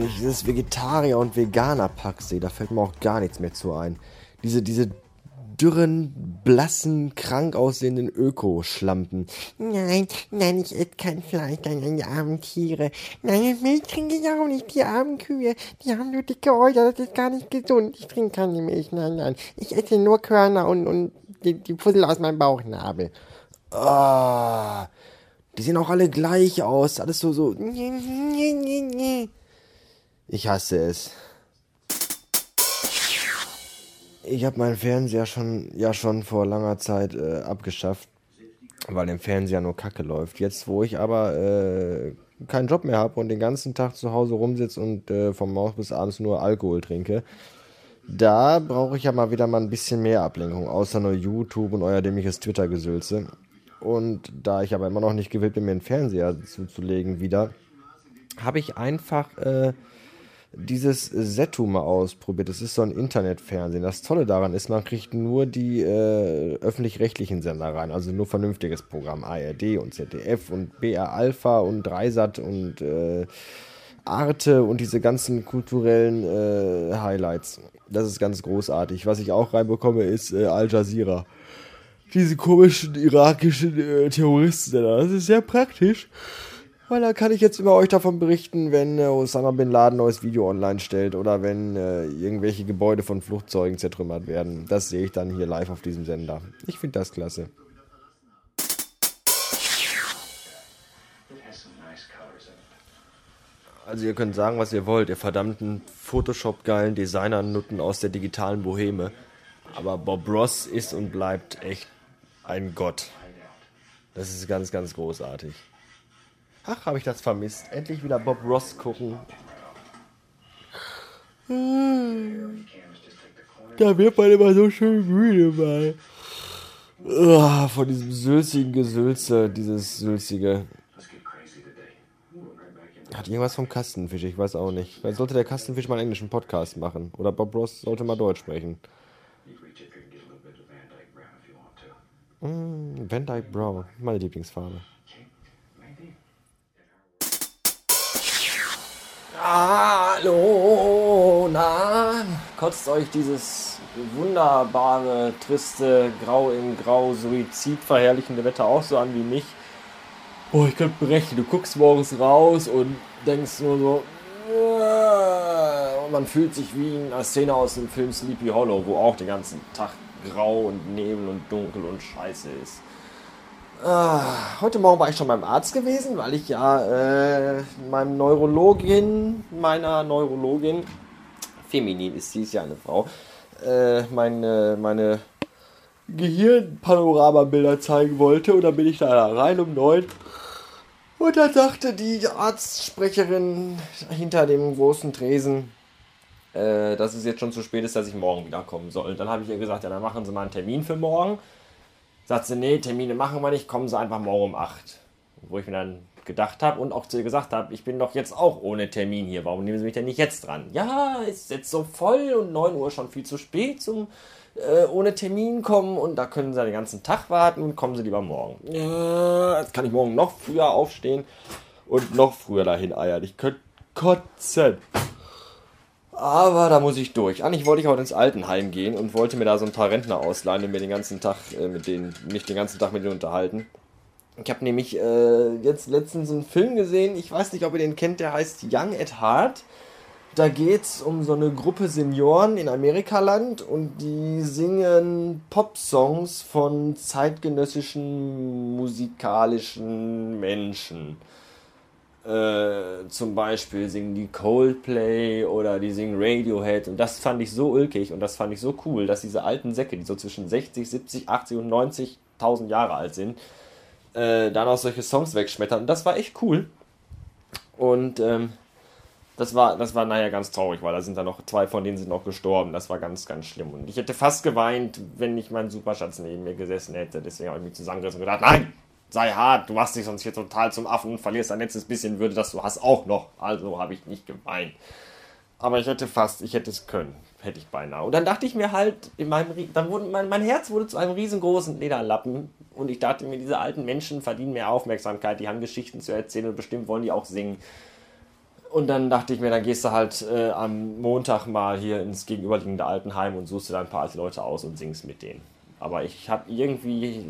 wenn ich dieses Vegetarier- und Veganer-Pack sehe, da fällt mir auch gar nichts mehr zu ein. Diese, diese dürren, blassen, krank aussehenden Öko-Schlampen. Nein, nein, ich esse kein Fleisch, nein, die armen Tiere. Nein, Milch trinke ich auch nicht, die armen Kühe. Die haben nur dicke Euter, das ist gar nicht gesund. Ich trinke keine Milch, nein, nein. Ich esse nur Körner und, und die, die Puzzle aus meinem Bauchnabel. Ah, die sehen auch alle gleich aus. Alles so, so. Ich hasse es. Ich habe meinen Fernseher schon, ja schon vor langer Zeit äh, abgeschafft, weil im Fernseher nur Kacke läuft. Jetzt, wo ich aber äh, keinen Job mehr habe und den ganzen Tag zu Hause rumsitze und äh, vom Maus bis abends nur Alkohol trinke, da brauche ich ja mal wieder mal ein bisschen mehr Ablenkung, außer nur YouTube und euer dämliches Twitter-Gesülze. Und da ich aber immer noch nicht gewillt bin, mir einen Fernseher zuzulegen wieder, habe ich einfach äh, dieses Setu mal ausprobiert. Das ist so ein Internetfernsehen. Das Tolle daran ist, man kriegt nur die äh, öffentlich-rechtlichen Sender rein, also nur vernünftiges Programm. ARD und ZDF und BR Alpha und Dreisat und äh, Arte und diese ganzen kulturellen äh, Highlights. Das ist ganz großartig. Was ich auch reinbekomme, ist äh, Al Jazeera. Diese komischen irakischen äh, Terroristen. Das ist sehr praktisch. Weil da kann ich jetzt immer euch davon berichten, wenn äh, Osama Bin Laden neues Video online stellt oder wenn äh, irgendwelche Gebäude von Flugzeugen zertrümmert werden. Das sehe ich dann hier live auf diesem Sender. Ich finde das klasse. Also ihr könnt sagen, was ihr wollt, ihr verdammten Photoshop-geilen Designer-Nutten aus der digitalen Boheme. Aber Bob Ross ist und bleibt echt ein Gott. Das ist ganz, ganz großartig. Ach, habe ich das vermisst. Endlich wieder Bob Ross gucken. Da wird man immer so schön müde bei. Oh, von diesem sülzigen Gesülze, dieses sülzige. Hat irgendwas vom Kastenfisch, ich weiß auch nicht. Vielleicht sollte der Kastenfisch mal einen englischen Podcast machen. Oder Bob Ross sollte mal Deutsch sprechen. Mm, Van Dyke Brown, meine Lieblingsfarbe. Hallo, na, kotzt euch dieses wunderbare, triste, grau in grau, Suizid verherrlichende Wetter auch so an wie mich? Boah, ich könnte brechen. Du guckst morgens raus und denkst nur so, und man fühlt sich wie in einer Szene aus dem Film Sleepy Hollow, wo auch den ganzen Tag grau und Nebel und dunkel und scheiße ist. Ah, heute Morgen war ich schon beim Arzt gewesen, weil ich ja äh, meinem Neurologin, meiner Neurologin, feminin ist sie, ist ja eine Frau, äh, meine, meine Gehirnpanoramabilder zeigen wollte. Und dann bin ich da rein um neun. Und dann sagte die Arztsprecherin hinter dem großen Tresen, äh, dass es jetzt schon zu spät ist, dass ich morgen wiederkommen soll. Dann habe ich ihr gesagt, ja, dann machen Sie mal einen Termin für morgen. Sagt sie, nee, Termine machen wir nicht, kommen Sie einfach morgen um 8. Wo ich mir dann gedacht habe und auch zu ihr gesagt habe, ich bin doch jetzt auch ohne Termin hier, warum nehmen Sie mich denn nicht jetzt dran? Ja, ist jetzt so voll und 9 Uhr schon viel zu spät zum äh, ohne Termin kommen und da können Sie den ganzen Tag warten und kommen Sie lieber morgen. Ja, jetzt kann ich morgen noch früher aufstehen und noch früher dahin eiern. Ich könnte kotzen. Aber da muss ich durch. Eigentlich wollte ich heute ins Altenheim gehen und wollte mir da so ein paar Rentner ausleihen und mir den ganzen Tag äh, mit denen, mich den ganzen Tag mit denen unterhalten. Ich habe nämlich äh, jetzt letztens einen Film gesehen, ich weiß nicht, ob ihr den kennt, der heißt Young at Heart. Da geht es um so eine Gruppe Senioren in Amerikaland und die singen Pop-Songs von zeitgenössischen musikalischen Menschen. Äh, zum Beispiel singen die Coldplay oder die singen Radiohead und das fand ich so ulkig und das fand ich so cool, dass diese alten Säcke, die so zwischen 60, 70, 80 und 90.000 Jahre alt sind, äh, dann auch solche Songs wegschmettern. Und das war echt cool. Und ähm, das war, das war naja ganz traurig, weil da sind dann noch zwei von denen sind noch gestorben. Das war ganz, ganz schlimm. Und ich hätte fast geweint, wenn nicht mein Superschatz neben mir gesessen hätte. Deswegen habe ich mich zusammengerissen und gedacht, nein, sei hart, du machst dich sonst hier total zum Affen und verlierst dein letztes bisschen Würde, das du hast, auch noch. Also habe ich nicht geweint. Aber ich hätte fast, ich hätte es können, hätte ich beinahe. Und dann dachte ich mir halt, in meinem, dann wurde, mein, mein Herz wurde zu einem riesengroßen Lederlappen. Und ich dachte mir, diese alten Menschen verdienen mehr Aufmerksamkeit, die haben Geschichten zu erzählen und bestimmt wollen die auch singen. Und dann dachte ich mir, dann gehst du halt äh, am Montag mal hier ins gegenüberliegende Altenheim und suchst dir da ein paar alte Leute aus und singst mit denen. Aber ich habe irgendwie,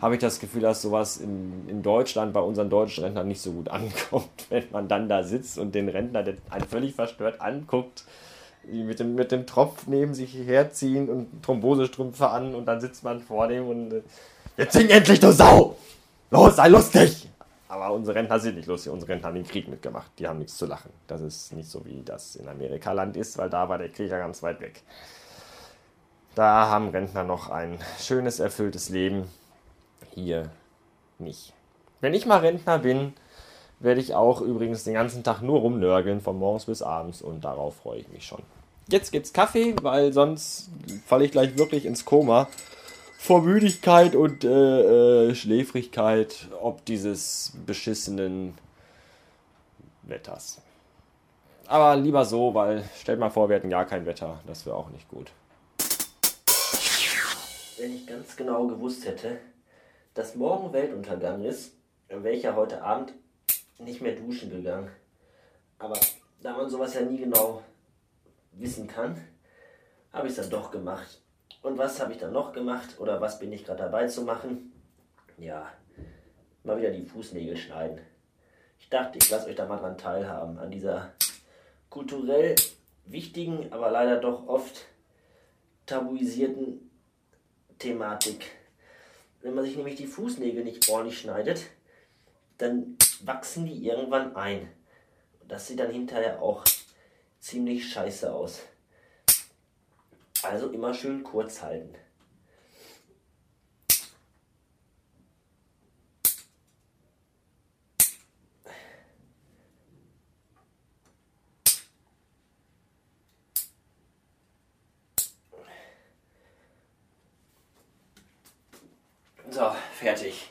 habe ich das Gefühl, dass sowas in, in Deutschland bei unseren deutschen Rentnern nicht so gut ankommt, wenn man dann da sitzt und den Rentner, der einen völlig verstört anguckt, mit dem, mit dem Tropf neben sich herziehen und Thrombosestrümpfe an und dann sitzt man vor dem und äh, jetzt sing endlich, du Sau! Los, sei lustig! Aber unsere Rentner sind nicht lustig. Unsere Rentner haben den Krieg mitgemacht. Die haben nichts zu lachen. Das ist nicht so, wie das in Amerika Land ist, weil da war der Krieg ja ganz weit weg. Da haben Rentner noch ein schönes, erfülltes Leben. Hier nicht. Wenn ich mal Rentner bin, werde ich auch übrigens den ganzen Tag nur rumnörgeln, von morgens bis abends. Und darauf freue ich mich schon. Jetzt gibt's Kaffee, weil sonst falle ich gleich wirklich ins Koma vor Müdigkeit und äh, äh, Schläfrigkeit, ob dieses beschissenen Wetters. Aber lieber so, weil stellt mal vor, wir hätten gar kein Wetter. Das wäre auch nicht gut. Wenn ich ganz genau gewusst hätte, dass morgen Weltuntergang ist, ja heute Abend nicht mehr duschen gegangen. Aber da man sowas ja nie genau wissen kann, habe ich es dann doch gemacht. Und was habe ich dann noch gemacht oder was bin ich gerade dabei zu machen? Ja, mal wieder die Fußnägel schneiden. Ich dachte, ich lasse euch da mal dran teilhaben, an dieser kulturell wichtigen, aber leider doch oft tabuisierten Thematik. Wenn man sich nämlich die Fußnägel nicht ordentlich schneidet, dann wachsen die irgendwann ein. Und das sieht dann hinterher auch ziemlich scheiße aus. Also immer schön kurz halten. So, fertig.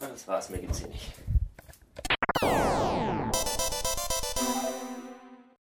Das war's, mir geht's hier nicht.